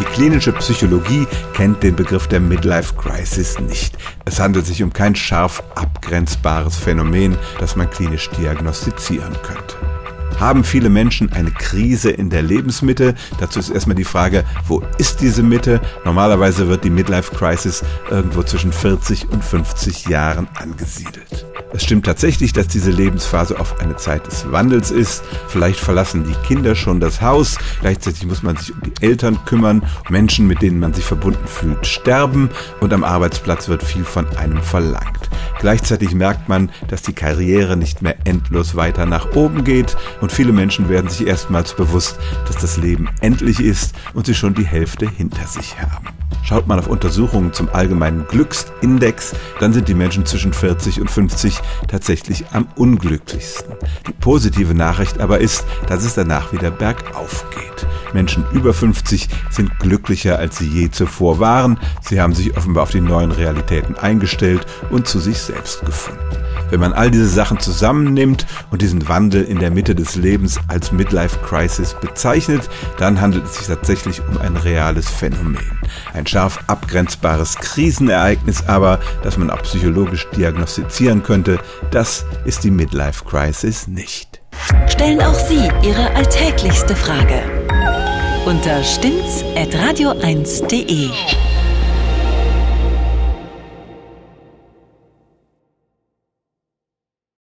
Die klinische Psychologie kennt den Begriff der Midlife Crisis nicht. Es handelt sich um kein scharf abgrenzbares Phänomen, das man klinisch diagnostizieren könnte. Haben viele Menschen eine Krise in der Lebensmitte? Dazu ist erstmal die Frage, wo ist diese Mitte? Normalerweise wird die Midlife Crisis irgendwo zwischen 40 und 50 Jahren angesiedelt. Es stimmt tatsächlich, dass diese Lebensphase oft eine Zeit des Wandels ist. Vielleicht verlassen die Kinder schon das Haus. Gleichzeitig muss man sich um die Eltern kümmern. Menschen, mit denen man sich verbunden fühlt, sterben. Und am Arbeitsplatz wird viel von einem verlangt. Gleichzeitig merkt man, dass die Karriere nicht mehr endlos weiter nach oben geht. Und viele Menschen werden sich erstmals bewusst, dass das Leben endlich ist und sie schon die Hälfte hinter sich haben. Schaut man auf Untersuchungen zum allgemeinen Glücksindex, dann sind die Menschen zwischen 40 und 50 tatsächlich am unglücklichsten. Die positive Nachricht aber ist, dass es danach wieder bergauf geht. Menschen über 50 sind glücklicher, als sie je zuvor waren. Sie haben sich offenbar auf die neuen Realitäten eingestellt und zu sich selbst gefunden. Wenn man all diese Sachen zusammennimmt und diesen Wandel in der Mitte des Lebens als Midlife Crisis bezeichnet, dann handelt es sich tatsächlich um ein reales Phänomen. Ein scharf abgrenzbares Krisenereignis aber, das man auch psychologisch diagnostizieren könnte, das ist die Midlife Crisis nicht. Stellen auch Sie Ihre alltäglichste Frage unter stimmtz.radio1.de.